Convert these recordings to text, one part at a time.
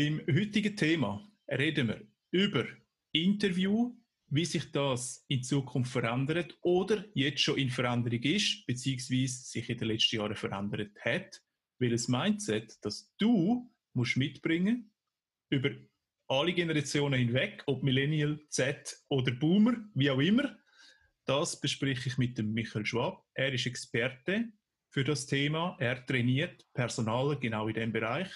Beim heutigen Thema reden wir über Interview, wie sich das in Zukunft verändert oder jetzt schon in Veränderung ist, beziehungsweise sich in den letzten Jahren verändert hat. Welches Mindset, das du musst mitbringen über alle Generationen hinweg, ob Millennial, Z oder Boomer, wie auch immer. Das bespreche ich mit dem Michael Schwab. Er ist Experte für das Thema. Er trainiert Personal genau in dem Bereich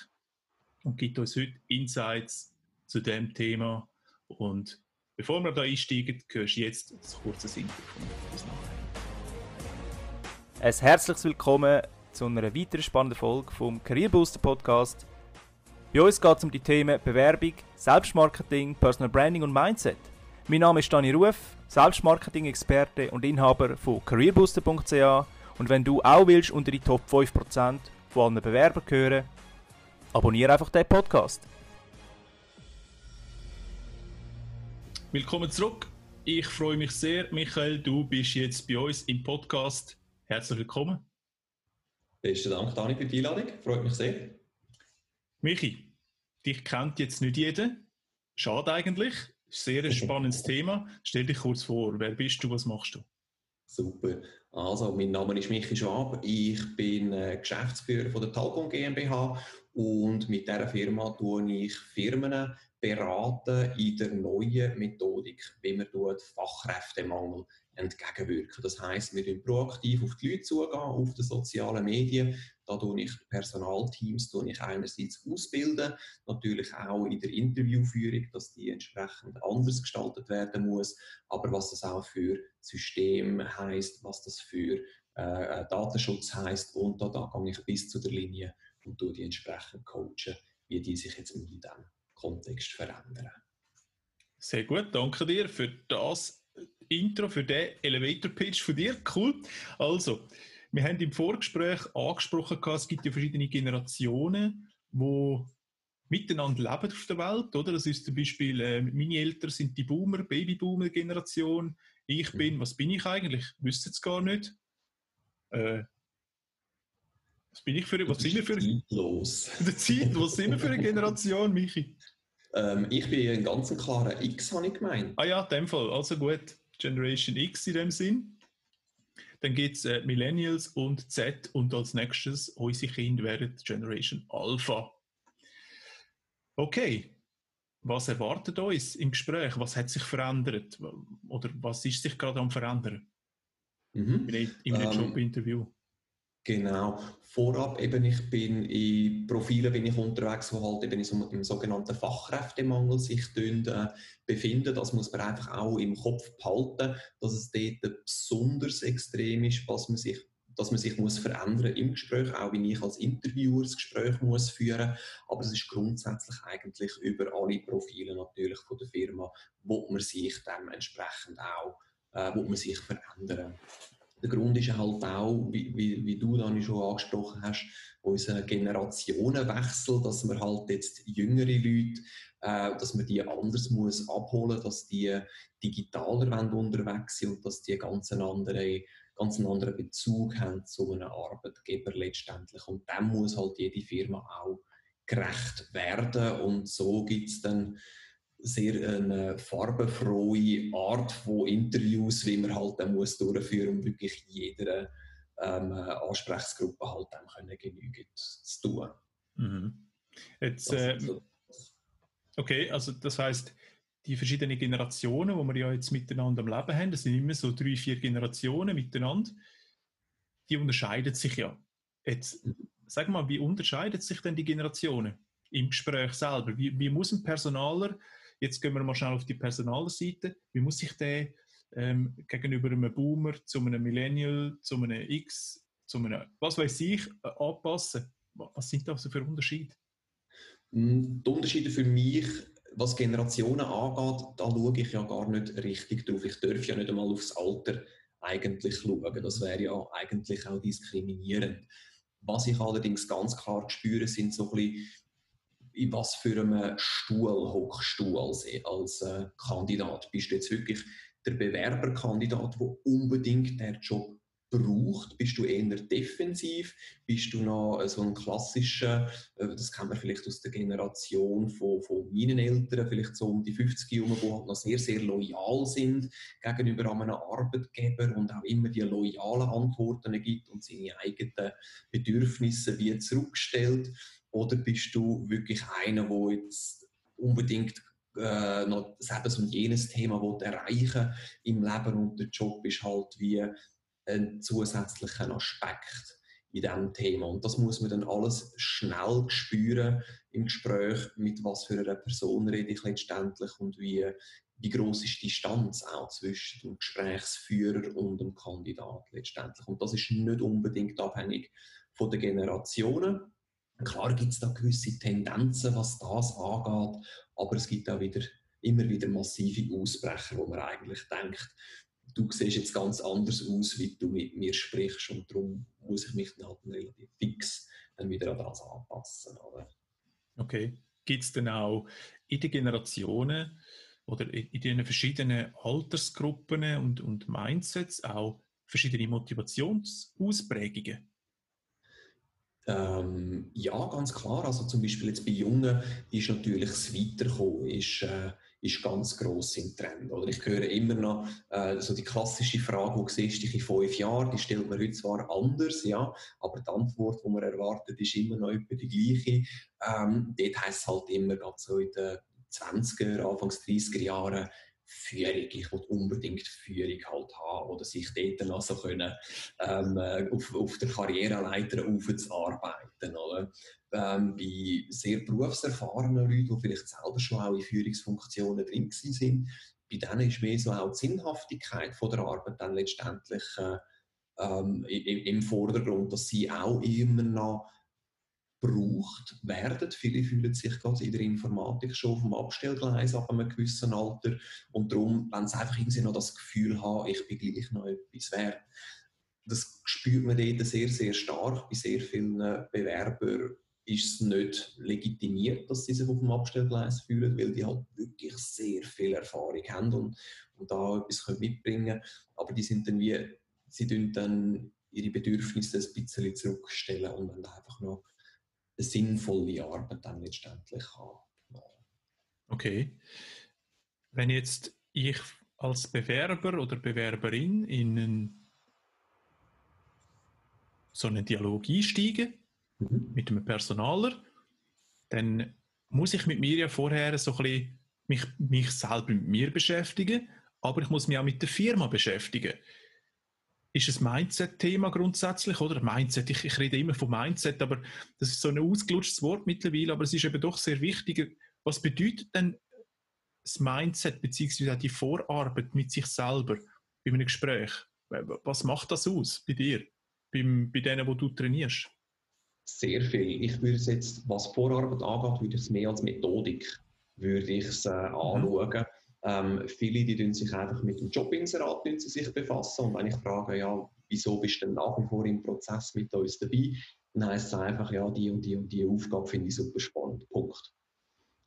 und gibt uns heute Insights zu dem Thema. Und bevor wir da einsteigen, hörst du jetzt ein kurzes Intro von uns nachher. Ein herzliches Willkommen zu einer weiteren spannenden Folge vom Career Booster Podcast. Bei uns geht es um die Themen Bewerbung, Selbstmarketing, Personal Branding und Mindset. Mein Name ist Dani Ruf, Selbstmarketing-Experte und Inhaber von careerbooster.ch und wenn du auch willst unter die Top 5% von allen Bewerbern gehören, abonniere einfach den Podcast. Willkommen zurück. Ich freue mich sehr, Michael, du bist jetzt bei uns im Podcast. Herzlich willkommen. Besten Dank, Dani, für die Einladung. Freut mich sehr. Michi, dich kennt jetzt nicht jeder. Schade eigentlich. Sehr ein spannendes Thema. Stell dich kurz vor. Wer bist du? Was machst du? Super. Also, mein Name ist Michi Schwab. Ich bin äh, Geschäftsführer von der Talcon GmbH und mit dieser Firma tue ich Firmen beraten in der neuen Methodik, wie man Fachkräftemangel entgegenwirken. Das heißt, wir gehen proaktiv auf die Leute zugehen, auf die sozialen Medien. Da tue ich Personalteams tue ich einerseits ausbilden, natürlich auch in der Interviewführung, dass die entsprechend anders gestaltet werden muss. Aber was das auch für System heißt, was das für äh, Datenschutz heißt und da, da gehe ich bis zu der Linie und tue die entsprechend coachen, wie die sich jetzt in diesem Kontext verändern. Sehr gut, danke dir für das Intro, für den Elevator Pitch von dir. Cool. Also, wir haben im Vorgespräch angesprochen, es gibt ja verschiedene Generationen, die miteinander leben auf der Welt, oder? Das ist zum Beispiel, äh, meine Eltern sind die Boomer, Babyboomer-Generation. Ich mhm. bin, was bin ich eigentlich? Wüsste es gar nicht. Äh, was bin ich für, was sind wir für, los. Der Zeit, was sind wir für eine Generation, Michi? Ähm, ich bin ein ganz klarer X, habe ich gemeint. Ah ja, in dem Fall. Also gut, Generation X in dem Sinn. Dann gibt es äh, Millennials und Z und als nächstes unsere Kinder werden Generation Alpha. Okay, was erwartet uns im Gespräch? Was hat sich verändert? Oder was ist sich gerade am verändern? Mhm. Im ähm, Jobinterview. Genau. Vorab eben, ich bin in Profilen bin ich unterwegs, wo halt eben so im sogenannten Fachkräftemangel sich äh, befinden. Das muss man einfach auch im Kopf behalten, dass es dort besonders extrem ist, was man sich dass man sich muss verändern im Gespräch, auch wenn ich als Interviewer das Gespräch muss führen. Aber es ist grundsätzlich eigentlich über alle Profile natürlich von der Firma, wo man sich dementsprechend auch, äh, wo man sich verändern. Der Grund ist halt auch, wie, wie, du dann schon angesprochen hast, unser Generationenwechsel, dass man halt jetzt jüngere Leute, äh, dass man die anders muss abholen, dass die digitaler unterwegs sind und dass die ganz einen anderen, ganz einen anderen Bezug haben zu einem Arbeitgeber letztendlich. Und dem muss halt jede Firma auch gerecht werden und so gibt es dann sehr eine farbenfrohe Art von Interviews, wie man halt dann muss durchführen, um wirklich jeder ähm, Ansprechgruppe halt dann können genügend zu tun. Mhm. Jetzt, äh, okay, also das heißt, die verschiedenen Generationen, wo wir ja jetzt miteinander am Leben haben, das sind immer so drei, vier Generationen miteinander, die unterscheiden sich ja. Jetzt, sag mal, wie unterscheiden sich denn die Generationen im Gespräch selber? Wie, wie muss ein Personaler Jetzt gehen wir mal schnell auf die Personalseite. Wie muss sich der ähm, gegenüber einem Boomer, zu einem Millennial, zu einem X, zu einem, was weiß ich, äh, anpassen? Was sind da so für Unterschiede? Mm, die Unterschiede für mich, was Generationen angeht, da schaue ich ja gar nicht richtig drauf. Ich darf ja nicht einmal aufs Alter eigentlich schauen. Das wäre ja eigentlich auch diskriminierend. Was ich allerdings ganz klar spüre, sind so ein bisschen in was für einem Stuhl hockst du als, als äh, Kandidat? Bist du jetzt wirklich der Bewerberkandidat, der unbedingt den Job braucht? Bist du eher defensiv? Bist du noch so ein klassischer, äh, das kennen wir vielleicht aus der Generation von, von meinen Eltern, vielleicht so um die 50 Jahre, die halt noch sehr, sehr loyal sind gegenüber einem Arbeitgeber und auch immer die loyalen Antworten gibt und seine eigenen Bedürfnisse wie zurückstellt? Oder bist du wirklich einer, der jetzt unbedingt äh, noch das und jenes Thema erreichen im Leben und der Job ist halt wie einen zusätzlichen Aspekt in diesem Thema. Und das muss man dann alles schnell spüren im Gespräch, mit was für einer Person rede ich letztendlich und wie, wie groß ist die Distanz auch zwischen dem Gesprächsführer und dem Kandidat letztendlich. Und das ist nicht unbedingt abhängig von den Generationen. Klar gibt es da gewisse Tendenzen, was das angeht, aber es gibt auch wieder, immer wieder massive Ausbrecher, wo man eigentlich denkt, du siehst jetzt ganz anders aus, wie du mit mir sprichst und darum muss ich mich dann halt relativ fix dann wieder an das anpassen. Oder? Okay. Gibt es denn auch in den Generationen oder in den verschiedenen Altersgruppen und, und Mindsets auch verschiedene Motivationsausprägungen? Ähm, ja, ganz klar. Also zum Beispiel jetzt bei Jungen ist natürlich das Weiterkommen ist, äh, ist ganz gross im Trend. Oder ich höre immer noch äh, so die klassische Frage, wo siehst du dich in fünf Jahren, die stellt man heute zwar anders, ja, aber die Antwort, die man erwartet, ist immer noch etwa die gleiche. Ähm, dort heisst es halt immer, ganz so in den 20er, Anfangs 30er Jahren, Führung, ich will unbedingt Führung halt haben oder sich dort noch so können, ähm, äh, auf, auf der Karriereleiter aufzuarbeiten. Oder? Ähm, bei sehr berufserfahrenen Leuten, die vielleicht selber schon auch in Führungsfunktionen drin sind, bei denen ist mehr so auch die Sinnhaftigkeit von der Arbeit dann letztendlich äh, ähm, im, im Vordergrund, dass sie auch immer noch gebraucht werden. Viele fühlen sich gerade in der Informatik schon auf dem Abstellgleis ab einem gewissen Alter und darum, wenn sie einfach irgendwie noch das Gefühl haben, ich bin gleich noch etwas wert. Das spürt man dort sehr, sehr stark. Bei sehr vielen Bewerbern ist es nicht legitimiert, dass sie sich auf dem Abstellgleis fühlen, weil die halt wirklich sehr viel Erfahrung haben und, und da etwas mitbringen können. Aber die sind dann wie, sie dann ihre Bedürfnisse ein bisschen zurückstellen und dann einfach noch sinnvolle Arbeit dann letztendlich haben. Okay. Wenn jetzt ich als Bewerber oder Bewerberin in einen, so einen Dialog einsteige mhm. mit einem Personaler, dann muss ich mit mir ja vorher so ein bisschen mich, mich selber mit mir beschäftigen, aber ich muss mich auch mit der Firma beschäftigen ist ein Mindset-Thema grundsätzlich, oder? Mindset, ich, ich, rede immer von Mindset, aber das ist so ein ausgelutschtes Wort mittlerweile, aber es ist eben doch sehr wichtig. Was bedeutet denn das Mindset bzw. die Vorarbeit mit sich selber bei einem Gespräch? Was macht das aus bei dir, beim, bei denen, wo du trainierst? Sehr viel. Ich würde es jetzt, was Vorarbeit angeht, würde ich es mehr als Methodik würde ich es äh, mhm. Ähm, viele, die sich einfach mit dem Jobinserat sich befassen. Und wenn ich frage, ja, wieso bist du denn nach wie vor im Prozess mit uns dabei, dann heisst es einfach, ja, die und die und die Aufgabe finde ich super spannend. Punkt.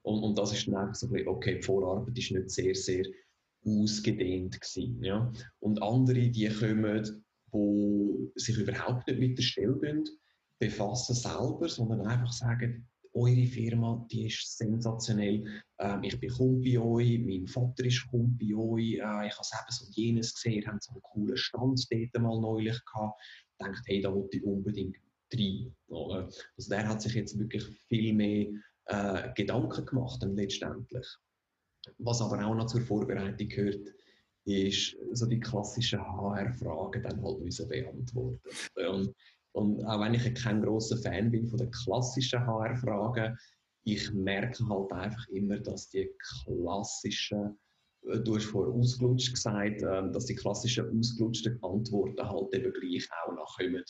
Und, und das ist dann einfach so ein bisschen, okay, die Vorarbeit ist nicht sehr, sehr ausgedehnt gewesen. Ja? Und andere, die kommen, die sich überhaupt nicht mit der Stelle befassen selber, sondern einfach sagen, eure Firma, die ist sensationell. Ähm, ich bin Kunde bei euch, mein Vater ist Kunde bei euch, äh, ich habe es und jenes gesehen, habt so einen coolen Stand dort mal neulich gehabt. Dachte, hey, da wollte ich unbedingt rein. Oder? Also der hat sich jetzt wirklich viel mehr äh, Gedanken gemacht letztendlich. Was aber auch noch zur Vorbereitung gehört, ist so die klassischen HR-Fragen dann halt müssen beantworten. Und und auch wenn ich kein großer Fan bin von den klassischen HR-Fragen, ich merke halt einfach immer, dass die klassischen, äh, du hast vorher ausgelutscht gesagt, ähm, dass die klassischen ausgelutschten Antworten halt eben gleich auch nachkommen.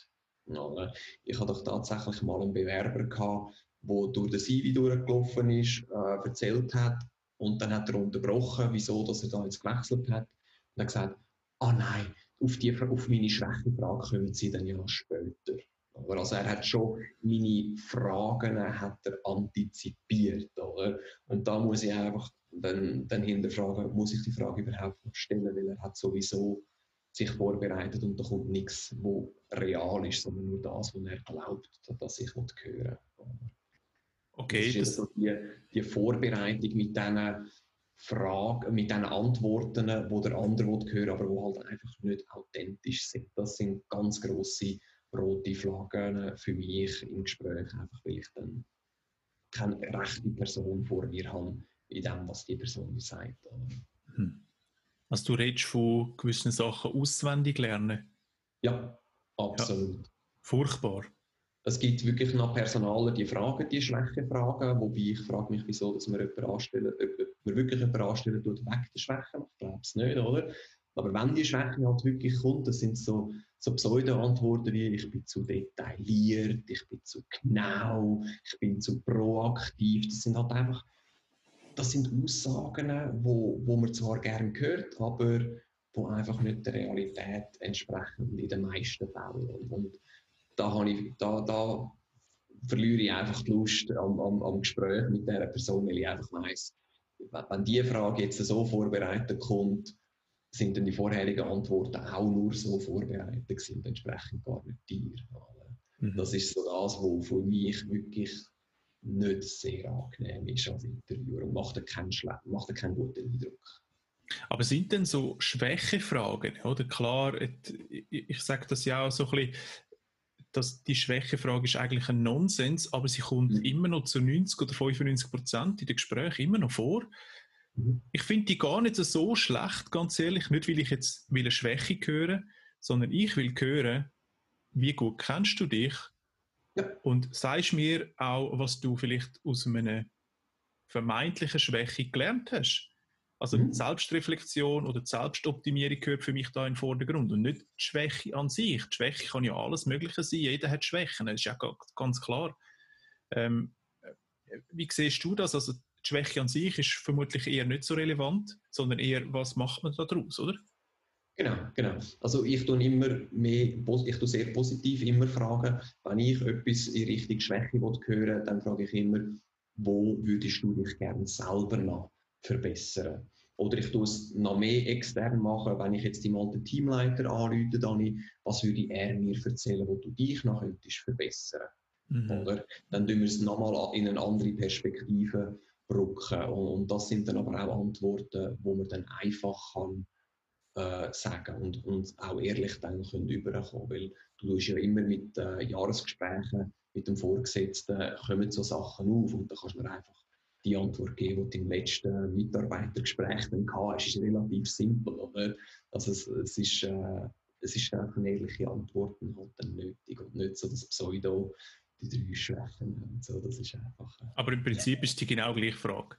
Ich hatte doch tatsächlich mal einen Bewerber gehabt, der durch den CV durchgelaufen ist, äh, erzählt hat und dann hat er unterbrochen, wieso dass er da jetzt gewechselt hat und hat gesagt, ah nein, auf, die, auf meine Schwächenfrage kommen sie dann ja später. Also er hat schon meine Fragen hat er antizipiert. Oder? Und da muss ich einfach dann, dann hinterfragen, muss ich die Frage überhaupt noch stellen, weil er hat sowieso sich vorbereitet und da kommt nichts, wo real ist, sondern nur das, was er glaubt, dass ich hören Okay. Das ist so die, die Vorbereitung mit diesen Fragen, mit diesen Antworten, die der andere hören will, aber die halt einfach nicht authentisch sind. Das sind ganz grosse rote Flaggen für mich im Gespräch, einfach weil ich dann keine rechte Person vor mir habe, in dem, was die Person sagt. Hm. Also du redest von gewissen Sachen auswendig lernen? Ja, absolut. Ja. Furchtbar. Es gibt wirklich nach Personalen die Fragen, die Schwächefragen, wobei ich frage mich, wieso dass man anstellen, ob man wirklich jemanden anstellen tut, weg der Schwächen. Ich glaube es nicht, oder? Aber wenn die Schwäche halt wirklich kommt, das sind so, so Pseudo-Antworten wie ich bin zu detailliert, ich bin zu genau, ich bin zu proaktiv. Das sind halt einfach, das sind Aussagen, wo, wo man zwar gerne hört, aber wo einfach nicht der Realität entsprechen in den meisten Fällen. Und da, habe ich, da, da verliere ich einfach die Lust am, am, am Gespräch mit dieser Person, weil ich einfach weiss, wenn diese Frage jetzt so vorbereitet kommt, sind dann die vorherigen Antworten auch nur so vorbereitet gewesen und entsprechend gar nicht dir. Mhm. Das ist so das, was für mich wirklich nicht sehr angenehm ist als Interviewer und macht keinen, macht keinen guten Eindruck. Aber sind denn so Schwächefragen, oder? Klar, ich, ich sage das ja auch so ein bisschen, dass die Schwächefrage ist eigentlich ein Nonsens, aber sie kommt mhm. immer noch zu 90 oder 95 Prozent in den Gesprächen immer noch vor. Mhm. Ich finde die gar nicht so schlecht, ganz ehrlich. Nicht, weil ich jetzt will eine Schwäche höre, sondern ich will hören, wie gut kennst du dich ja. und sagst mir auch, was du vielleicht aus einer vermeintlichen Schwäche gelernt hast. Also mhm. Selbstreflexion oder Selbstoptimierung gehört für mich da in den Vordergrund und nicht die Schwäche an sich. Die Schwäche kann ja alles Mögliche sein. Jeder hat Schwächen, das ist ja ganz klar. Ähm, wie siehst du das? Also die Schwäche an sich ist vermutlich eher nicht so relevant, sondern eher, was macht man daraus, oder? Genau, genau. Also ich tue immer mehr, ich tue sehr positiv immer fragen, wenn ich etwas in Richtung Schwäche hören dann frage ich immer, wo würdest du dich gerne selber noch verbessern. Oder ich tue es noch mehr extern machen, wenn ich jetzt die alten Teamleiter anrufe, dann, was würde er mir erzählen, wo du dich noch könntest verbessern. Mhm. Oder? Dann tun wir es nochmal in eine andere Perspektive rücken. Und, das sind dann aber auch Antworten, wo man dann einfach kann äh, sagen und, und auch ehrlich dann können überkommen. Weil du tust ja immer mit äh, Jahresgesprächen mit dem Vorgesetzten kommen so Sachen auf und da kannst du einfach die Antwort geben, die du im letzten Mitarbeitergespräch dann hast, ist relativ simpel. Oder? Also es, es ist, äh, es ist einfach eine ehrliche Antwort halt dann nötig und nicht so das Pseudo, die drei Schwächen und so, das ist einfach... Äh, Aber im Prinzip ja. ist die genau gleiche Frage.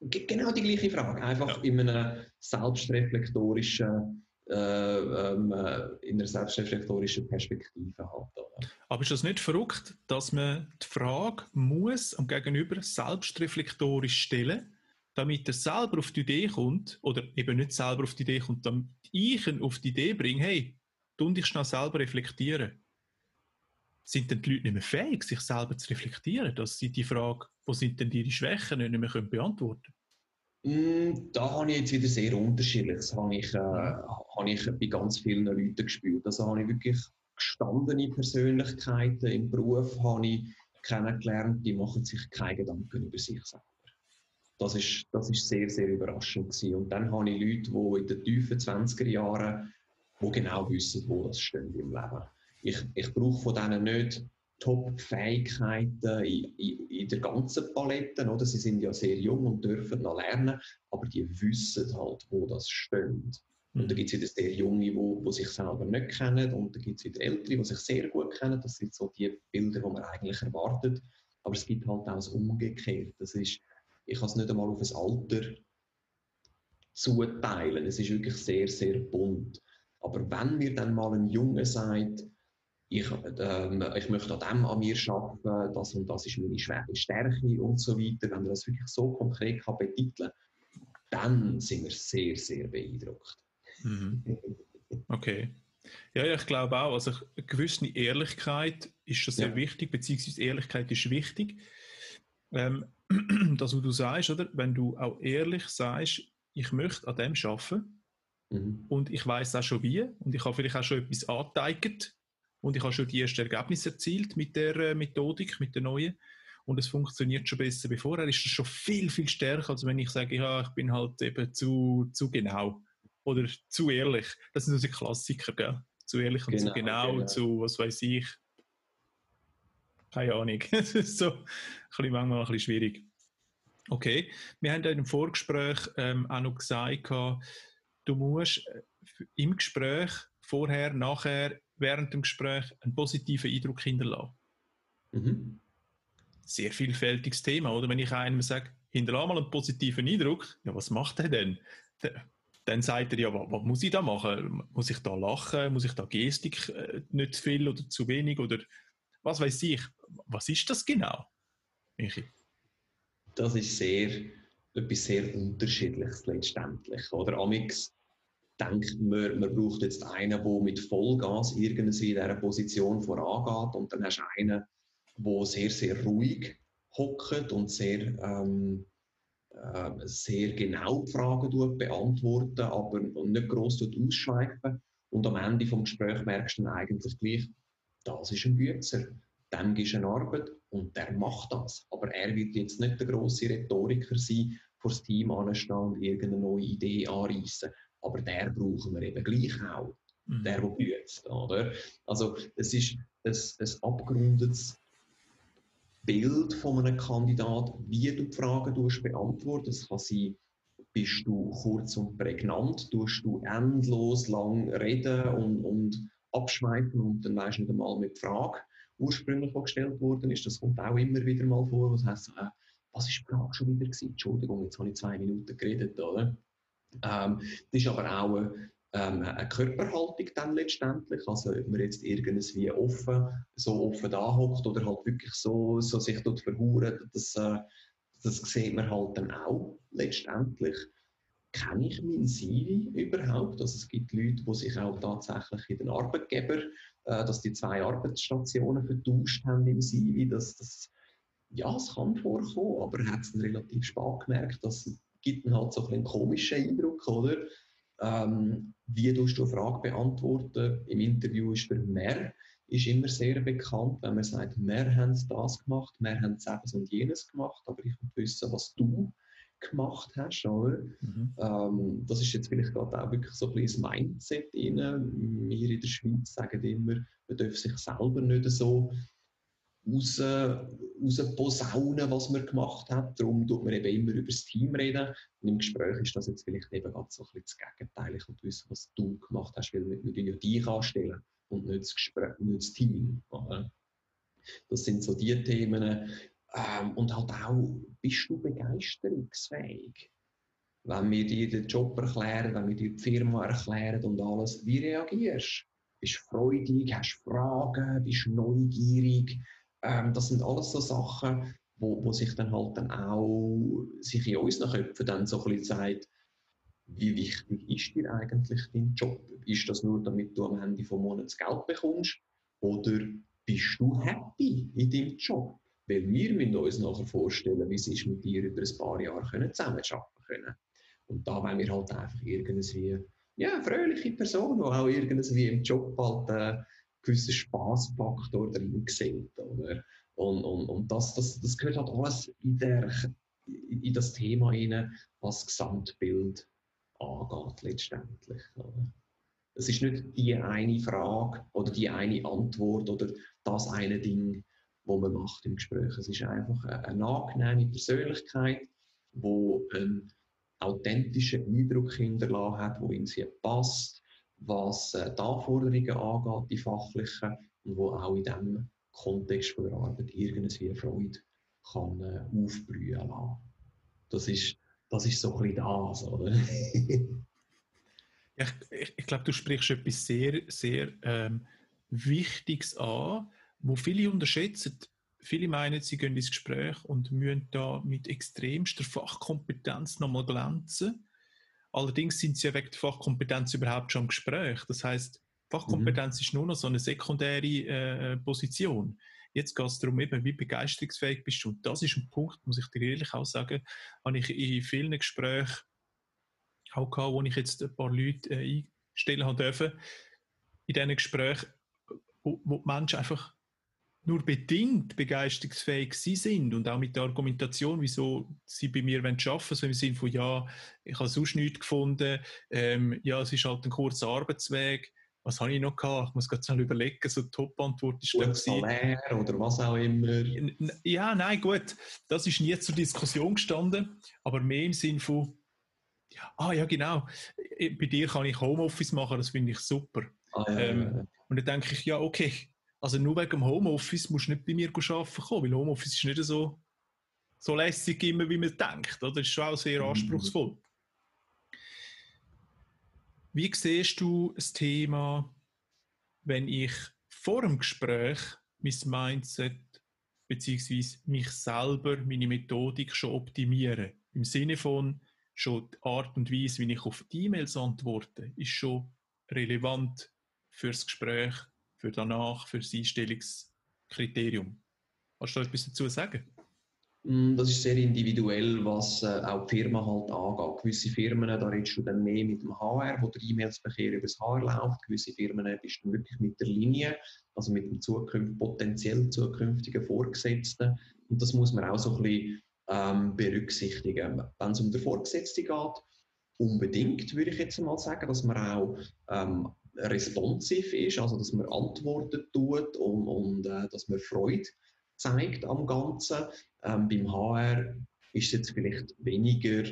Genau die gleiche Frage, einfach ja. in einem selbstreflektorischen äh, ähm, äh, in einer selbstreflektorischen Perspektive halt. Aber ist das nicht verrückt, dass man die Frage muss am Gegenüber selbstreflektorisch stellen, damit er selber auf die Idee kommt, oder eben nicht selber auf die Idee kommt, damit ich ihn auf die Idee bringe, hey, tu dich schnell selber reflektieren. Sind denn die Leute nicht mehr fähig, sich selber zu reflektieren, dass sie die Frage, wo sind denn ihre Schwächen, nicht mehr beantworten können? Da habe ich jetzt wieder sehr unterschiedlich. Das habe ich, äh, habe ich bei ganz vielen Leuten gespürt. Also habe ich wirklich gestandene Persönlichkeiten im Beruf habe ich kennengelernt, die machen sich keine Gedanken über sich selber. Das ist, das ist sehr, sehr überraschend gewesen. Und dann habe ich Leute, die in den tiefen 20er Jahren, die genau wissen, wo das steht im Leben. Ich, ich brauche von denen nicht Top-Fähigkeiten in, in, in, der ganzen Palette. Oder? Sie sind ja sehr jung und dürfen noch lernen, aber die wissen halt, wo das steht. Und da gibt es wieder sehr Junge, die, die sich selber nicht kennen und da gibt es wieder Ältere, die sich sehr gut kennen. Das sind so die Bilder, die man eigentlich erwartet. Aber es gibt halt auch das Umgekehrte. Das ist, ich kann es nicht einmal auf ein Alter zuteilen. Es ist wirklich sehr, sehr bunt. Aber wenn mir dann mal ein Junge sagt, ich, ähm, ich möchte an dem an mir arbeiten, das und das ist meine Stärke und so weiter, wenn er das wirklich so konkret kann betiteln dann sind wir sehr, sehr beeindruckt. Mhm. Okay. Ja, ja, ich glaube auch. Also eine gewisse Ehrlichkeit ist schon sehr ja. wichtig, beziehungsweise Ehrlichkeit ist wichtig. Ähm, das, was du sagst, oder? Wenn du auch ehrlich sagst, ich möchte an dem arbeiten, Mhm. Und ich weiß auch schon wie. Und ich habe vielleicht auch schon etwas angeteigt. Und ich habe schon die ersten Ergebnisse erzielt mit der äh, Methodik, mit der neuen. Und es funktioniert schon besser wie vorher. Ist das schon viel, viel stärker, als wenn ich sage, ja, ich bin halt eben zu, zu genau. Oder zu ehrlich. Das sind unsere Klassiker, gell? Zu ehrlich und genau, zu genau, genau, zu, was weiß ich. Keine Ahnung. das ist so ein bisschen manchmal ein bisschen schwierig. Okay, wir haben ja im Vorgespräch ähm, auch noch gesagt, du musst äh, im Gespräch, vorher, nachher, während dem Gespräch einen positiven Eindruck hinterlassen. Mhm. Sehr vielfältiges Thema, oder? Wenn ich einem sage, hinterlasse mal einen positiven Eindruck, ja, was macht er denn? Dann sagt er ja, was, was, muss ich da machen? Muss ich da lachen? Muss ich da Gestik äh, nicht zu viel oder zu wenig? Oder was weiß ich? Was ist das genau, Michi? Das ist sehr, etwas sehr Unterschiedliches letztendlich. Oder Amix denkt man, man braucht jetzt einen, der mit Vollgas irgendwie in dieser Position vorangeht und dann hast du einen, der sehr, sehr ruhig hockt und sehr, ähm, äh, sehr genau die Fragen beantworten, aber nicht gross ausschweifen. Und am Ende des Gesprächs merkst du dann eigentlich gleich, das ist ein Bützer. Dem gibst du eine Arbeit und der macht das. Aber er wird jetzt nicht der grosse Rhetoriker sein, vor das Team anstehen und irgendeine neue Idee anreißen. Aber der brauchen wir eben gleich auch. Mhm. Der, der büßt, oder? Also, es ist ein, ein abgerundetes Bild von einem Kandidat, wie du die Fragen beantworten. Das kann sein, bist du kurz und prägnant, tust du endlos lang reden und, und abschweifen und dann weißt du nicht einmal mit Frage ursprünglich gestellt worden ist. Das kommt auch immer wieder mal vor. Was heißt, äh, was ist die Frage schon wieder gewesen? Entschuldigung, jetzt habe ich zwei Minuten geredet, oder? Ähm, das ist aber auch ähm, eine Körperhaltung dann letztendlich. Also, ob man jetzt irgendwie offen, so offen da hockt oder halt wirklich so, so sich dort verhuren, das, äh, das sieht man halt dann auch letztendlich. Kenne ich mein CV überhaupt? Also es gibt Leute, die sich auch tatsächlich in den Arbeitgeber, äh, dass die zwei Arbeitsstationen vertauscht haben im CV. Das, das, ja, es kann vorkommen, aber er hat es relativ spät gemerkt, dass gibt dann halt so ein einen komischen Eindruck, oder? Ähm, wie du eine Frage beantworten? Im Interview ist der Mehr ist immer sehr bekannt, wenn man sagt, wir haben das gemacht, wir haben das und jenes gemacht, aber ich will wissen, was du gemacht hast, oder? Mhm. Ähm, das ist jetzt vielleicht gerade auch wirklich so ein bisschen das Mindset rein. Wir in der Schweiz sagen immer, man darf sich selber nicht so raus, raus posaunen, was man gemacht hat. Darum tut man eben immer über das Team reden. Und im Gespräch ist das jetzt vielleicht eben ganz so ein bisschen das Gegenteil. Ich will wissen, was du gemacht hast, weil wir ja dich anstellen und nicht das, Gespräch, nicht das Team. Das sind so die Themen. Ähm, und halt auch, bist du begeisterungsfähig? Wenn wir dir den Job erklären, wenn wir dir die Firma erklären und alles, wie reagierst du? Bist du freudig, hast Fragen, bist du neugierig? Ähm, das sind alles so Sachen, wo, wo sich dann halt dann auch sich in unseren Köpfen dann so ein bisschen sagt, wie wichtig ist dir eigentlich dein Job? Ist das nur, damit du am Ende des Monats Geld bekommst? Oder bist du happy in deinem Job? Weil wir müssen uns nachher vorstellen, wie es ist, mit dir über ein paar Jahre können zusammenarbeiten können. Und da wollen wir halt einfach irgendwie ja, fröhliche Person, die auch irgendwie im Job halt äh, gewissen Spaßfaktor drin sieht. Oder? Und, und, und das, das, das gehört halt alles in, der, in das Thema rein, was das Gesamtbild angeht letztendlich. Oder? Es ist nicht die eine Frage oder die eine Antwort oder das eine Ding, wo man macht im Gespräch. Es ist einfach eine, angenehme Persönlichkeit, wo einen authentischen Eindruck hinterlassen hat, wo in sie passt, was äh, die Anforderungen angeht, die fachlichen, und wo auch in diesem Kontext von der Arbeit irgendwie Freude kann äh, aufbrühen lassen. Das ist, das ist so ein bisschen das, oder? ja, ich, ich glaube, du sprichst etwas sehr, sehr ähm, Wichtiges an, wo viele unterschätzen. Viele meinen, sie gehen ins Gespräch und müssen da mit extremster Fachkompetenz nochmal glänzen. Allerdings sind sie ja wegen der Fachkompetenz überhaupt schon im Gespräch. Das heißt, Fachkompetenz mhm. ist nur noch so eine sekundäre äh, Position. Jetzt geht es darum, eben, wie begeisterungsfähig bist du. Und das ist ein Punkt, muss ich dir ehrlich auch sagen, habe ich in vielen Gesprächen auch gehabt, wo ich jetzt ein paar Leute äh, einstellen habe dürfen, in diesen Gesprächen, wo, wo die Menschen einfach nur bedingt begeisterungsfähig sind und auch mit der Argumentation, wieso sie bei mir arbeiten wollen, so im Sinne von, ja, ich habe sonst nichts gefunden, ähm, ja, es ist halt ein kurzer Arbeitsweg, was habe ich noch gehabt? Ich muss gerade schnell überlegen, so die Top-Antwort ist dann Salär oder was auch immer. Ja, nein, gut, das ist nie zur Diskussion gestanden, aber mehr im Sinne von, ja, ah ja, genau, bei dir kann ich Homeoffice machen, das finde ich super. Ah, ja, ähm, ja. Und dann denke ich, ja, okay, also nur wegen dem Homeoffice musst du nicht bei mir arbeiten kommen, weil Homeoffice ist nicht so, so lässig immer, wie man denkt. Oder? Das ist schon auch sehr mhm. anspruchsvoll. Wie siehst du das Thema, wenn ich vor dem Gespräch mein Mindset bzw. mich selber, meine Methodik schon optimiere? Im Sinne von schon die Art und Weise, wie ich auf die E-Mails antworte, ist schon relevant fürs Gespräch für danach, für das Einstellungskriterium. Kannst du etwas dazu sagen? Mm, das ist sehr individuell, was äh, auch die Firma halt angeht. Gewisse Firmen, da redest du dann mehr mit dem HR, wo der E-Mails-Verkehr über das HR läuft. Gewisse Firmen bist du wirklich mit der Linie, also mit dem zukünft potenziell zukünftigen Vorgesetzten. Und das muss man auch so ein bisschen ähm, berücksichtigen. Wenn es um den Vorgesetzten geht, unbedingt würde ich jetzt mal sagen, dass man auch ähm, responsiv ist, also dass man Antworten tut und, und äh, dass man Freude zeigt am Ganzen. Ähm, beim HR ist es jetzt vielleicht weniger,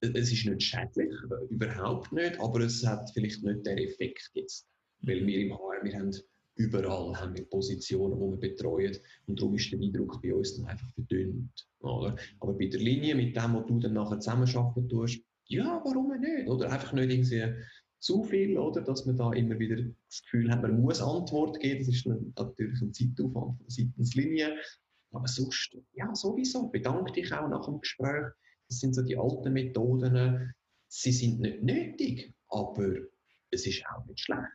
es ist nicht schädlich, überhaupt nicht, aber es hat vielleicht nicht den Effekt jetzt. Weil wir im HR, wir haben überall haben wir Positionen, die wir betreuen und darum ist der Eindruck bei uns dann einfach verdünnt. Oder? Aber bei der Linie, mit dem, was du dann nachher zusammenarbeiten tust, ja, warum nicht? Oder einfach nicht irgendwie zu viel, oder? Dass man da immer wieder das Gefühl hat, man muss Antwort geben. Das ist natürlich ein Zeitaufwand von der Seitenslinie. Aber sonst, ja, sowieso. Bedanke dich auch nach dem Gespräch. Das sind so die alten Methoden. Sie sind nicht nötig, aber es ist auch nicht schlecht.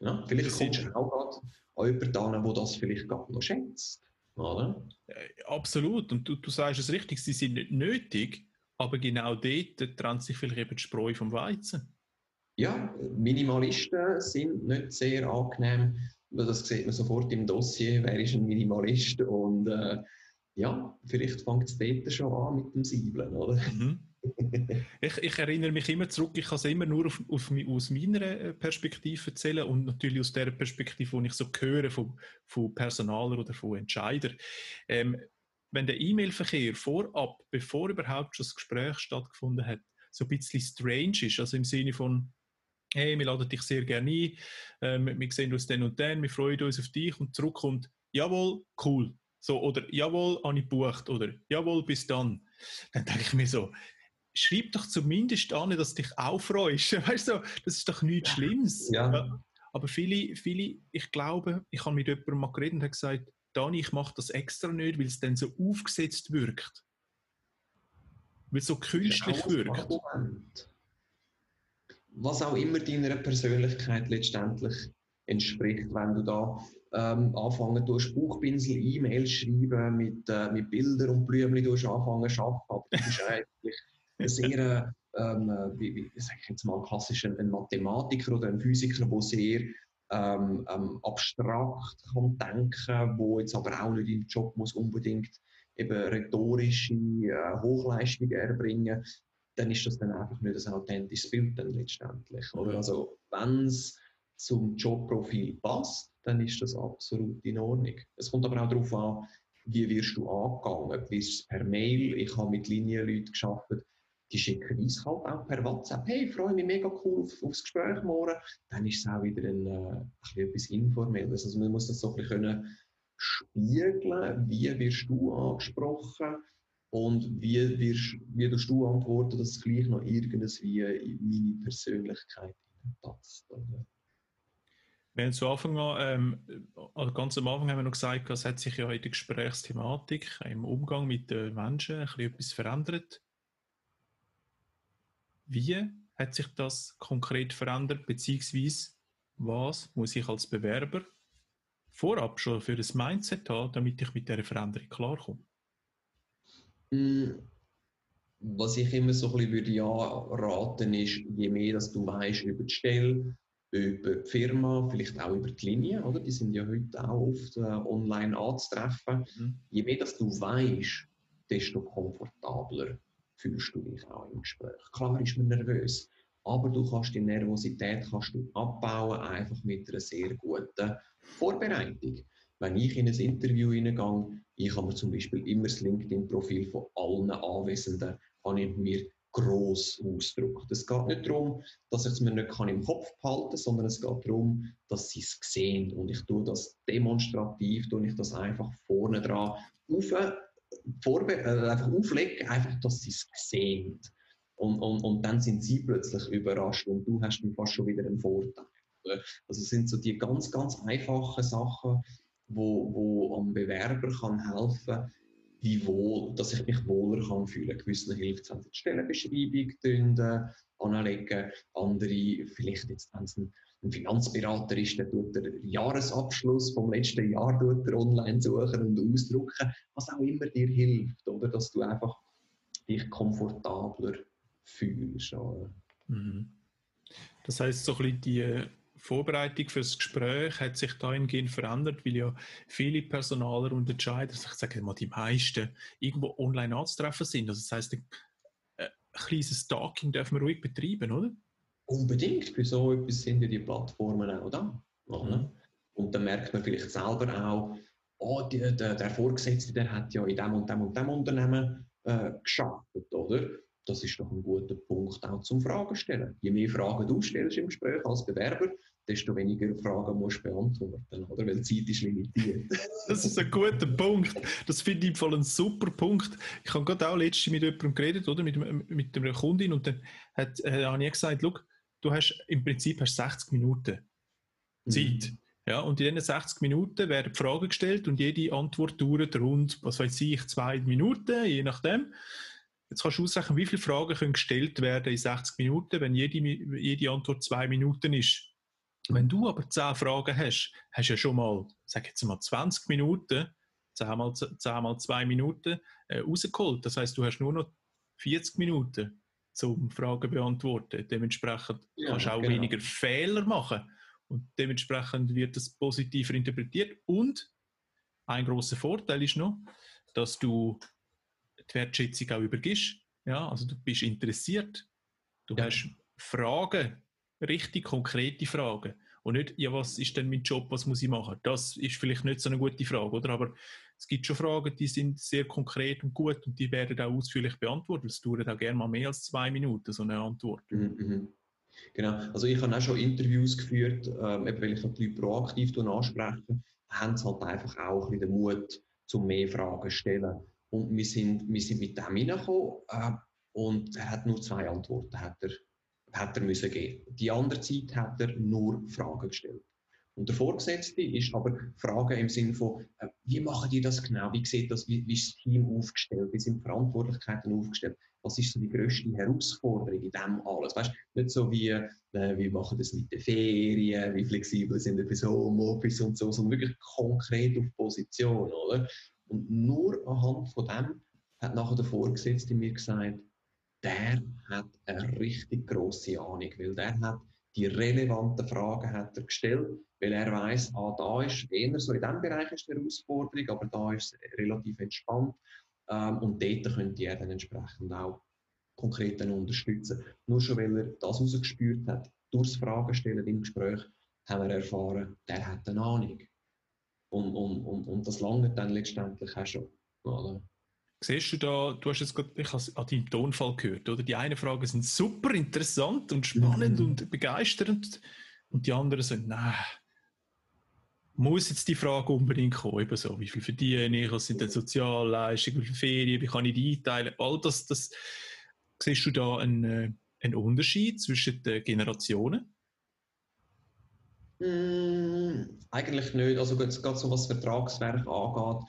Ja, vielleicht kommst du auch gerade an jemanden an, der das vielleicht gerade noch schätzt. Oder? Absolut. Und du, du sagst es richtig, sie sind nicht nötig, aber genau dort trennt sich vielleicht eben die Spreu vom Weizen ja, Minimalisten sind nicht sehr angenehm. Das sieht man sofort im Dossier, wer ist ein Minimalist und äh, ja, vielleicht fängt es dort schon an mit dem Siebeln, oder? Mhm. ich, ich, erinnere mich immer zurück, ich kann es immer nur auf, auf, aus meiner äh, Perspektive erzählen und natürlich aus der Perspektive, die ich so höre von, von Personaler oder von Entscheidern. Ähm, wenn der E-Mail-Verkehr vorab, bevor überhaupt schon das Gespräch stattgefunden hat, so ein bisschen strange ist, also im Sinne von, hey, wir laden dich sehr gerne ein, ähm, wir sehen uns dann und dann, wir freuen uns auf dich und zurückkommt, jawohl, cool. So, oder jawohl, habe ich gebucht, oder jawohl, bis dann. Dann denke ich mir so, schreib doch zumindest an, dass du dich auch freust. Weißt du, das ist doch nichts Schlimmes. Ja. Aber viele, viele, ich glaube, ich habe mit jemandem mal geredet und habe gesagt, Dani, ich mache das extra nicht, weil es dann so aufgesetzt wirkt. Weil es so künstlich wirkt was auch immer deiner Persönlichkeit letztendlich entspricht, wenn du da ähm, anfangen tust, Buchpinsel, E-Mails schreiben mit, äh, mit Bildern und Blümchen du anfangen arbeiten, aber du bist eigentlich ein sehr, ähm, äh, wie, wie sag ich jetzt mal, klassisch ein, Mathematiker oder ein Physiker, der sehr ähm, ähm, abstrakt kann denken, wo jetzt aber auch nicht im Job muss unbedingt eben rhetorische äh, Hochleistungen erbringen dann ist das dann einfach nicht ein authentisches Bild dann letztendlich. Oder? Also wenn es zum Jobprofil passt, dann ist das absolut in Ordnung. Es kommt aber auch darauf an, wie wirst du angegangen. Bist es per Mail? Ich habe mit Linienleuten geschafft, die schicken uns halt auch per WhatsApp. Hey, freue mich mega cool auf, aufs Gespräch morgen. Dann ist es auch wieder ein, äh, ein etwas Informelles. Also man muss das so ein bisschen können spiegeln. Wie wirst du angesprochen? Und wie, wirst, wie du antworten, dass es gleich noch irgendwie in meine Persönlichkeit passt? Wir haben zu Anfang an, ähm, ganz am Anfang haben wir noch gesagt, es hat sich ja in der Gesprächsthematik, im Umgang mit den Menschen ein bisschen etwas verändert. Wie hat sich das konkret verändert, beziehungsweise was muss ich als Bewerber vorab schon für das Mindset haben, damit ich mit dieser Veränderung klarkomme? Mm, was ich immer so ein bisschen würde ja raten ist, je mehr dass du weißt über die Stelle, über die Firma, vielleicht auch über die Linie, oder? Die sind ja heute auch oft äh, online anzutreffen. Mhm. Je mehr dass du weißt, desto komfortabler fühlst du dich auch im Gespräch. Klar ist man nervös, aber du kannst die Nervosität kannst du abbauen, einfach mit einer sehr guten Vorbereitung. Wenn ich in ein Interview hineingehe, ich habe mir zum Beispiel immer das LinkedIn-Profil von allen Anwesenden habe ich mir gross ausdrückt. Es geht nicht darum, dass ich es mir nicht im Kopf behalten kann, sondern es geht darum, dass sie es sehen. Und ich tue das demonstrativ, tue ich das einfach vorne dran auf, vorbe äh, einfach auflegen, einfach, dass sie es sehen. Und, und, und dann sind sie plötzlich überrascht und du hast dann fast schon wieder einen Vorteil. Also es sind so die ganz, ganz einfachen Sachen, wo, wo am Bewerber kann helfen wie wohl, dass ich mich wohler kann fühlen. Gewissen hilft es, wenn sie die Stellenbeschreibung äh, anlegen, andere vielleicht jetzt, wenn es ein, ein, Finanzberater ist, der tut den Jahresabschluss vom letzten Jahr tut er online suchen und ausdrucken, was auch immer dir hilft, oder dass du einfach dich komfortabler fühlst. Mhm. Das heißt, so ein bisschen die Vorbereitung für das Gespräch hat sich dahingehend verändert, weil ja viele Personaler und Entscheider, ich sage mal die meisten, irgendwo online anzutreffen sind. Also das heißt, ein, ein kleines Stalking dürfen wir ruhig betreiben, oder? Unbedingt. Für so etwas sind ja die Plattformen auch da. Mhm. Und dann merkt man vielleicht selber auch, oh, die, der, der, Vorgesetzte, der hat ja in dem und dem und dem Unternehmen äh, geschafft, oder? Das ist doch ein guter Punkt auch zum Fragen stellen. Je mehr Fragen du stellst im Gespräch als Bewerber, desto weniger Fragen musst du beantworten, oder? Weil die Zeit ist limitiert. das ist ein guter Punkt. Das finde ich voll ein super Punkt. Ich habe gerade auch letztens mit jemandem geredet, oder? Mit, mit einer Kundin und dann hat, äh, habe ich gesagt, du hast im Prinzip hast 60 Minuten Zeit. Mhm. Ja, und in diesen 60 Minuten werden Fragen gestellt und jede Antwort dauert rund, was weiß ich, zwei Minuten, je nachdem. Jetzt kannst du ausrechnen, wie viele Fragen können gestellt werden in 60 Minuten, wenn jede, jede Antwort zwei Minuten ist. Wenn du aber 10 Fragen hast, hast du ja schon mal, sag jetzt mal 20 Minuten, 10 mal, 10 mal 2 Minuten äh, rausgeholt. Das heißt, du hast nur noch 40 Minuten zum Fragen beantworten. Dementsprechend ja, kannst du auch genau. weniger Fehler machen. Und dementsprechend wird das positiver interpretiert. Und ein großer Vorteil ist noch, dass du die Wertschätzung auch übergibst. Ja, also du bist interessiert. Du ja. hast Fragen richtig konkrete Fragen. Und nicht, ja, was ist denn mein Job, was muss ich machen? Das ist vielleicht nicht so eine gute Frage, oder? Aber es gibt schon Fragen, die sind sehr konkret und gut und die werden auch ausführlich beantwortet. Es dauert auch gerne mal mehr als zwei Minuten, so eine Antwort. Mhm, mhm. Genau. Also ich habe auch schon Interviews geführt, ähm, weil ich die Leute proaktiv anspreche, haben sie halt einfach auch ein den Mut, zum mehr Fragen zu stellen. Und wir sind, wir sind mit dem hineingekommen äh, und er hat nur zwei Antworten, hat er hat er müssen gehen. Die andere Zeit hat er nur Fragen gestellt. Und der Vorgesetzte ist aber Fragen im Sinne von, äh, wie machen die das genau? Wie sieht das, wie, wie ist das Team aufgestellt? Wie sind Verantwortlichkeiten aufgestellt? Was ist so die grösste Herausforderung in dem alles? Weißt nicht so wie, äh, wie machen das mit den Ferien, wie flexibel sind wir fürs Homeoffice und so, sondern wirklich konkret auf Position, oder? Und nur anhand von dem hat nachher der Vorgesetzte mir gesagt, der hat eine richtig grosse Ahnung, weil der hat die relevanten Fragen hat er gestellt, weil er weiß, ah, da ist eher so in diesem Bereich ist die Herausforderung, aber da ist es relativ entspannt ähm, und dort könnte er dann entsprechend auch konkret dann unterstützen. Nur schon, weil er das herausgespürt hat, durchs Fragen stellen im Gespräch, haben wir erfahren, der hat eine Ahnung. Und, und, und, und das lange dann letztendlich auch schon. Oder? Siehst du da, du hast jetzt gerade, ich habe an deinem Tonfall gehört, oder? Die einen Fragen sind super interessant und spannend mhm. und begeisternd und die anderen sind, nein, muss jetzt die Frage unbedingt kommen, eben so, wie viel verdiene ich, was sind denn Sozialleistungen, wie viele Ferien, wie kann ich die einteilen, all das, das, siehst du da einen, äh, einen Unterschied zwischen den Generationen? Mm, eigentlich nicht, also gerade so was Vertragswerk angeht,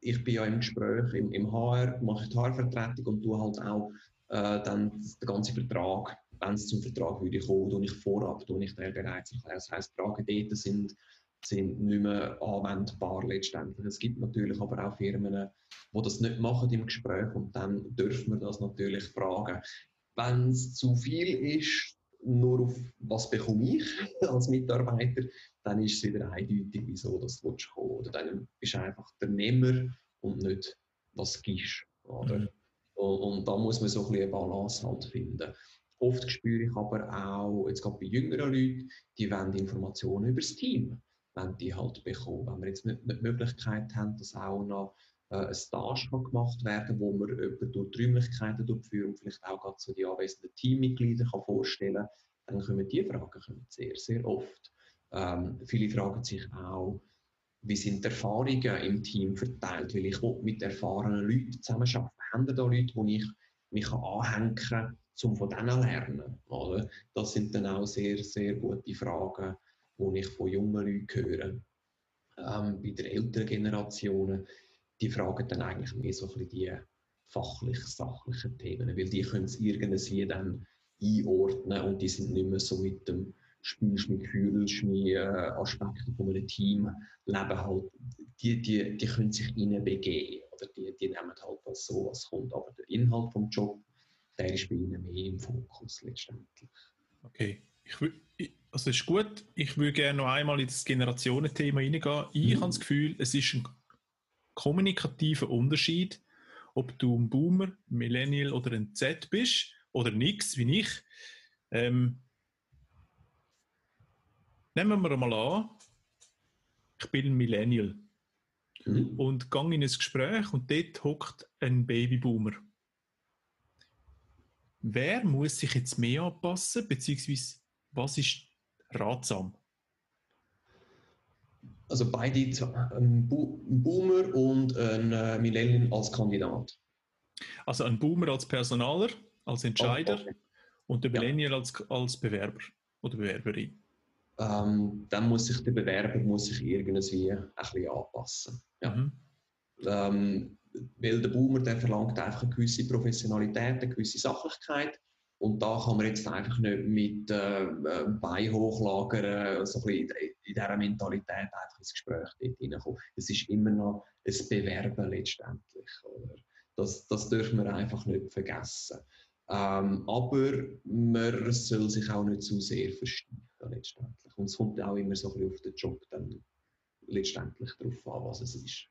ich bin ja im Gespräch im, im HR, mache die HR-Vertretung und tue halt auch äh, dann den ganzen Vertrag, wenn es zum Vertrag würde kommen, tue ich vorab, tue ich den bereits. Das heisst, Fragen dort sind sind nicht mehr anwendbar letztendlich. Es gibt natürlich aber auch Firmen, die das nicht machen im Gespräch und dann dürfen wir das natürlich fragen. Wenn es zu viel ist, nur auf was bekomme ich als Mitarbeiter, dann ist es wieder eindeutig, wieso das du kommen Oder dann bist du einfach der Nehmer und nicht was gibst. Oder? Mhm. Und, und, da muss man so ein bisschen eine Balance halt finden. Oft spüre ich aber auch, jetzt gerade bei jüngeren Leuten, die wollen Informationen über das Team, wenn die halt bekommen. Wenn wir jetzt nicht, die Möglichkeit haben, dass auch noch äh, ein Stage kann gemacht werden wo man jemanden durch die Räumlichkeiten durchführen und vielleicht auch gerade so die anwesenden Teammitglieder kann vorstellen dann kommen die Fragen sehr, sehr oft. Ähm, viele fragen sich auch, wie sind die Erfahrungen im Team verteilt? Weil ich mit erfahrenen Leuten zusammenarbeiten. Haben da Leute, die ich mich anhängen kann, um von denen zu lernen? Oder? Das sind dann auch sehr, sehr gute Fragen, die ich von jungen Leuten höre. Ähm, bei den älteren Generationen, die fragen dann eigentlich mehr so ein bisschen die fachlich-sachlichen Themen, weil die können es irgendwie dann einordnen und die sind nicht mehr so mit dem Gefühlsschmied, äh, Aspekten von einem Team leben halt, die, die, die können sich begeben oder die, die nehmen halt was so, was kommt. Aber der Inhalt vom Job, der ist bei ihnen mehr im Fokus letztendlich. Okay, ich also ist gut. Ich würde gerne noch einmal in das Generationenthema reingehen. Ich mhm. habe das Gefühl, es ist ein kommunikativer Unterschied, ob du ein Boomer, Millennial oder ein Z bist oder nichts wie ich. Ähm, nehmen wir mal an, ich bin ein Millennial mhm. und gehe in ein Gespräch und dort hockt ein Babyboomer. Wer muss sich jetzt mehr anpassen, beziehungsweise was ist ratsam? Also beide, ein Boomer und ein äh, Millennial als Kandidat. Also ein Boomer als Personaler, als Entscheider okay. und der Millennial ja. als, als Bewerber oder Bewerberin. Ähm, dann muss sich der Bewerber muss sich irgendwie ein bisschen anpassen. Ja. Mhm. Ähm, weil der Boomer der verlangt einfach eine gewisse Professionalität, eine gewisse Sachlichkeit. Und da kann man jetzt einfach nicht mit äh, äh Bein hochlagern, so ein bisschen in, dieser Mentalität einfach ins Gespräch hineinkommen. Es ist immer noch ein Bewerben letztendlich. Oder? Das, das dürfen wir einfach nicht vergessen. Ähm, aber man soll sich auch nicht zu sehr versteifen letztendlich. Und es kommt auch immer so ein bisschen auf den Job dann letztendlich darauf an, was es ist.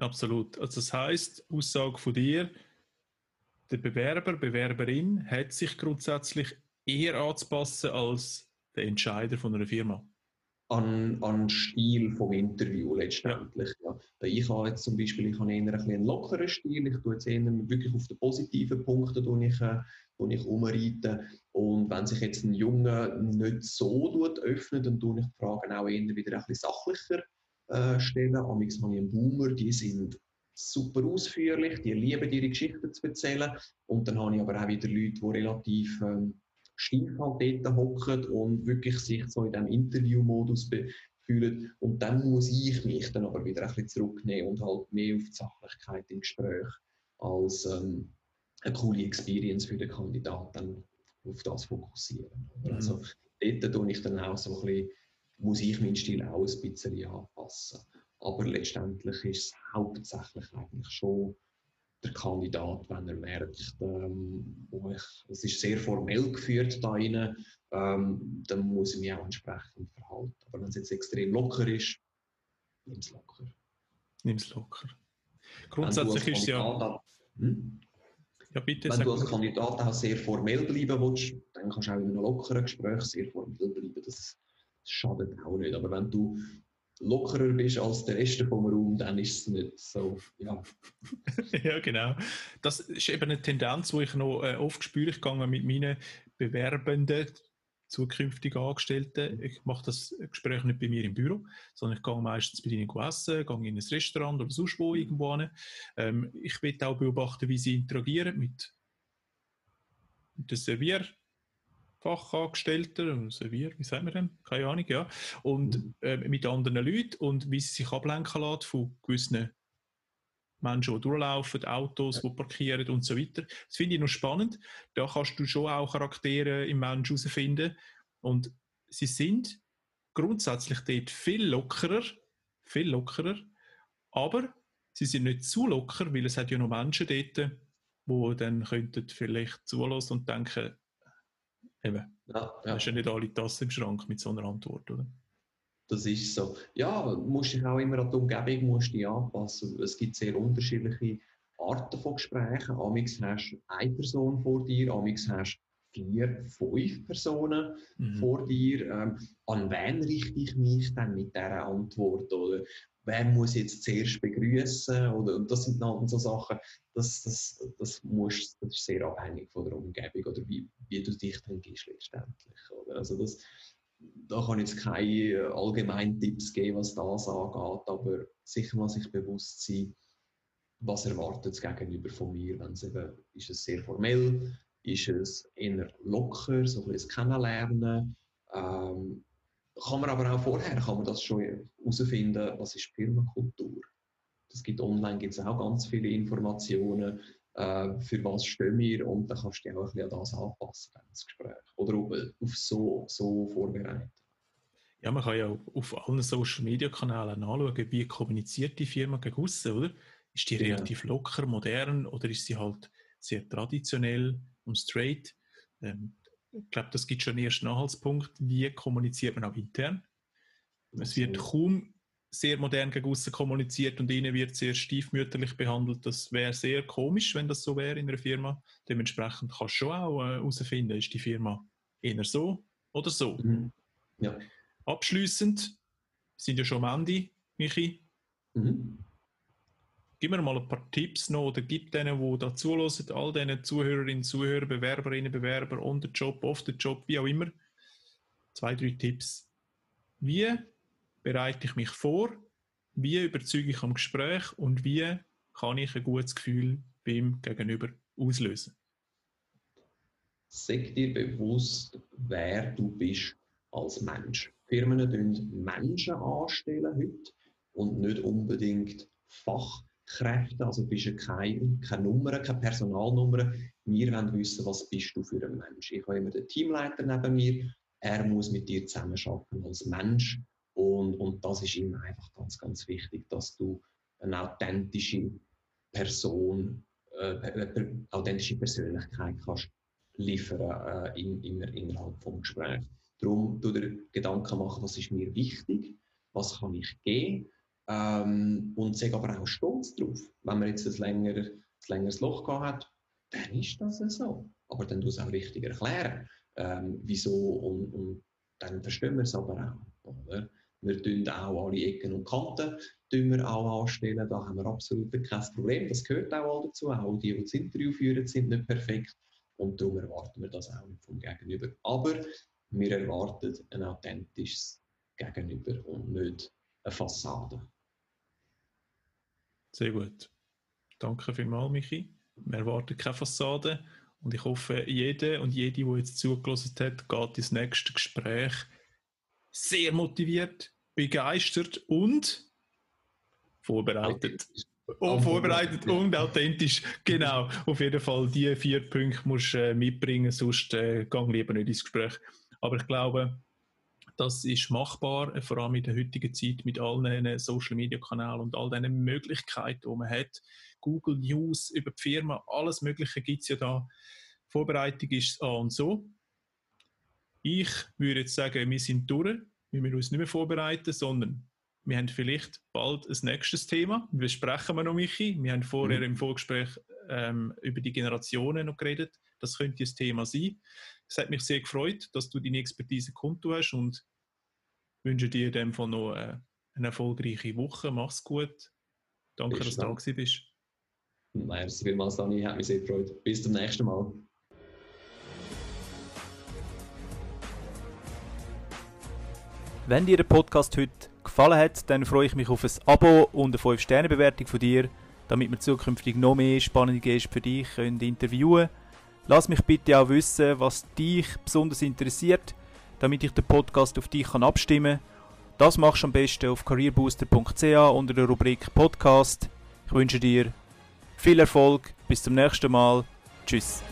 Absolut. Also das heißt, Aussage von dir, der Bewerber, Bewerberin hat sich grundsätzlich eher anzupassen als der Entscheider von einer Firma an, an Stil vom Interview letztendlich. Ja. ja. Ich habe jetzt zum Beispiel ich habe eher ein einen lockeren Stil, ich tue jetzt eher wirklich auf die positiven Punkte ich, äh, ich umreite. Und wenn sich jetzt ein Junge nicht so öffnet, dann tue ich die Fragen auch eher wieder ein bisschen sachlicher äh, stellen. Amigs habe ich einen Boomer, die sind super ausführlich, die lieben ihre Geschichten zu erzählen. Und dann habe ich aber auch wieder Leute, die relativ ähm, steif halt dort hocken und wirklich sich so in diesem Interviewmodus fühlen. Und dann muss ich mich dann aber wieder ein bisschen zurücknehmen und halt mehr auf die Sachlichkeit im Gespräch als ähm, eine coole Experience für den Kandidaten auf das fokussieren. Mhm. Also dort tue ich dann auch so ein bisschen, muss ich meinen Stil auch ein bisschen anpassen. Aber letztendlich ist es hauptsächlich eigentlich schon der Kandidat, wenn er merkt, ähm, oh, ich, es ist sehr formell geführt da rein, ähm, dann muss ich mich auch entsprechend verhalten. Aber wenn es jetzt extrem locker ist, nimm es locker. Nimm es locker. Grundsätzlich ist es ja... Hm? Ja, bitte, wenn du als Kandidat auch sehr formell bleiben willst, dann kannst du auch in einem lockeren Gespräch sehr formell bleiben. Das, das schadet auch nicht. Aber wenn du lockerer bist als der Rest vom Raum, dann ist es nicht so, ja. ja, genau. Das ist eben eine Tendenz, die ich noch äh, oft spüre. Ich gehe mit meinen Bewerbenden, zukünftigen Angestellten, ich mache das Gespräch nicht bei mir im Büro, sondern ich gehe meistens bei ihnen essen, gehe in ein Restaurant oder sonst wo irgendwo hin. Ähm, ich will auch beobachten, wie sie interagieren mit, den Servier Fachangestellter, Servier, wie sagen wir denn? Keine Ahnung, ja. Und äh, mit anderen Leuten und wie sie sich ablenken lassen von gewissen Menschen, die durchlaufen, Autos, die parkieren und so weiter. Das finde ich noch spannend. Da kannst du schon auch Charaktere im Menschen herausfinden. Und sie sind grundsätzlich dort viel lockerer, viel lockerer, aber sie sind nicht zu locker, weil es hat ja noch Menschen dort, die dann könnten vielleicht zulassen und denken, eben, ja, ja. hast ja nicht alle Tassen im Schrank mit so einer Antwort, oder? Das ist so. Ja, du musst dich auch immer an die Umgebung musst dich anpassen. Es gibt sehr unterschiedliche Arten von Gesprächen. Amix hast du eine Person vor dir, amix hast du vier, fünf Personen mhm. vor dir. Ähm, an wen richte ich mich dann mit dieser Antwort? Oder wer muss jetzt zuerst begrüßen? Oder das sind dann so Sachen, das, das, das, musst, das ist sehr abhängig von der Umgebung oder wie, wie du dich dann gibst letztendlich. Oder? Also das, da kann ich jetzt keine allgemeinen Tipps geben, was das angeht, aber sicher mal sich bewusst sein, was erwartet das Gegenüber von mir, wenn es eben, ist es sehr formell, ist es eher locker, so ein bisschen Kennenlernen, ähm, kann man aber auch vorher, kann man das schon herausfinden, was ist Firmenkultur. Es gibt online gibt's auch ganz viele Informationen, äh, für was stehen wir und dann kannst du dich auch ein bisschen an das anpassen, das Gespräch. Oder auf so, so vorbereiten. Ja, man kann ja auf allen Social Media Kanälen anschauen, wie kommuniziert die Firma gegen aussen, oder? Ist die relativ ja. locker, modern oder ist sie halt sehr traditionell und straight? Ähm, ich glaube, das gibt schon einen ersten Anhaltspunkt, wie kommuniziert man auch intern. Es wird kaum sehr modern gegen außen kommuniziert und innen wird sehr stiefmütterlich behandelt. Das wäre sehr komisch, wenn das so wäre in einer Firma. Dementsprechend kannst du schon auch äh, herausfinden, ist die Firma eher so oder so. Mhm. Ja. Abschließend sind ja schon am Ende, Michi. Mhm. Gib mir mal ein paar Tipps noch oder gib denen, die da zuhören, all diesen Zuhörerinnen, Zuhörer, Bewerberinnen, Bewerber, on the job, off the job, wie auch immer, zwei, drei Tipps. Wie bereite ich mich vor? Wie überzeuge ich am Gespräch? Und wie kann ich ein gutes Gefühl beim Gegenüber auslösen? Sag dir bewusst, wer du bist als Mensch. Firmen stellen Menschen anstellen heute und nicht unbedingt Fach. Kräfte, also bist du keine, keine Nummer, keine Personalnummer. Wir wollen wissen, was bist du für ein Mensch. Ich habe immer den Teamleiter neben mir, er muss mit dir zusammenarbeiten als Mensch und, und das ist ihm einfach ganz, ganz wichtig, dass du eine authentische Person, äh, eine authentische Persönlichkeit kannst liefern äh, in, in, innerhalb des Gesprächs. Darum du dir Gedanken machen, was ist mir wichtig, was kann ich geben ähm, und sage aber auch stolz drauf. Wenn man jetzt ein, länger, ein längeres Loch gehabt hat, dann ist das so. Aber dann muss es auch richtig erklären, ähm, wieso und, und, dann verstehen wir es aber auch. Oder? Wir tun auch alle Ecken und Kanten wir auch anstellen. Da haben wir absolut kein Problem. Das gehört auch dazu. Auch die, die das Interview führen, sind nicht perfekt. Und darum erwarten wir das auch nicht vom Gegenüber. Aber wir erwarten ein authentisches Gegenüber und nicht eine Fassade. Sehr gut. Danke vielmals, Michi. Wir erwarten keine Fassade und ich hoffe, jeder und jede, die jetzt zugelassen hat, geht ins nächste Gespräch sehr motiviert, begeistert und vorbereitet. Oh, vorbereitet und authentisch. Genau, auf jeden Fall die vier Punkte musst du äh, mitbringen, sonst äh, gang lieber nicht ins Gespräch. Aber ich glaube, das ist machbar, äh, vor allem in der heutigen Zeit mit allen Social Media Kanälen und all den Möglichkeiten, die man hat. Google News über die Firma, alles Mögliche gibt es ja da. Vorbereitung ist A und so. Ich würde jetzt sagen, wir sind durch. Wir müssen uns nicht mehr vorbereiten, sondern wir haben vielleicht bald ein nächstes Thema. Wir sprechen wir noch, Michi. Wir haben vorher mhm. im Vorgespräch ähm, über die Generationen noch geredet. Das könnte ein Thema sein. Es hat mich sehr gefreut, dass du deine Expertise kundtun hast und wünsche dir in dem Fall noch äh, eine erfolgreiche Woche. Mach's gut. Danke, Bis dass du da gewesen bist. Merci vielmals, Dani. Hat mich sehr gefreut. Bis zum nächsten Mal. Wenn dir der Podcast heute gefallen hat, dann freue ich mich auf ein Abo und eine 5-Sterne-Bewertung von dir, damit wir zukünftig noch mehr spannende Gäste für dich können interviewen können. Lass mich bitte auch wissen, was dich besonders interessiert damit ich den Podcast auf dich kann abstimmen kann. Das machst du am besten auf careerbooster.ch unter der Rubrik Podcast. Ich wünsche dir viel Erfolg, bis zum nächsten Mal. Tschüss.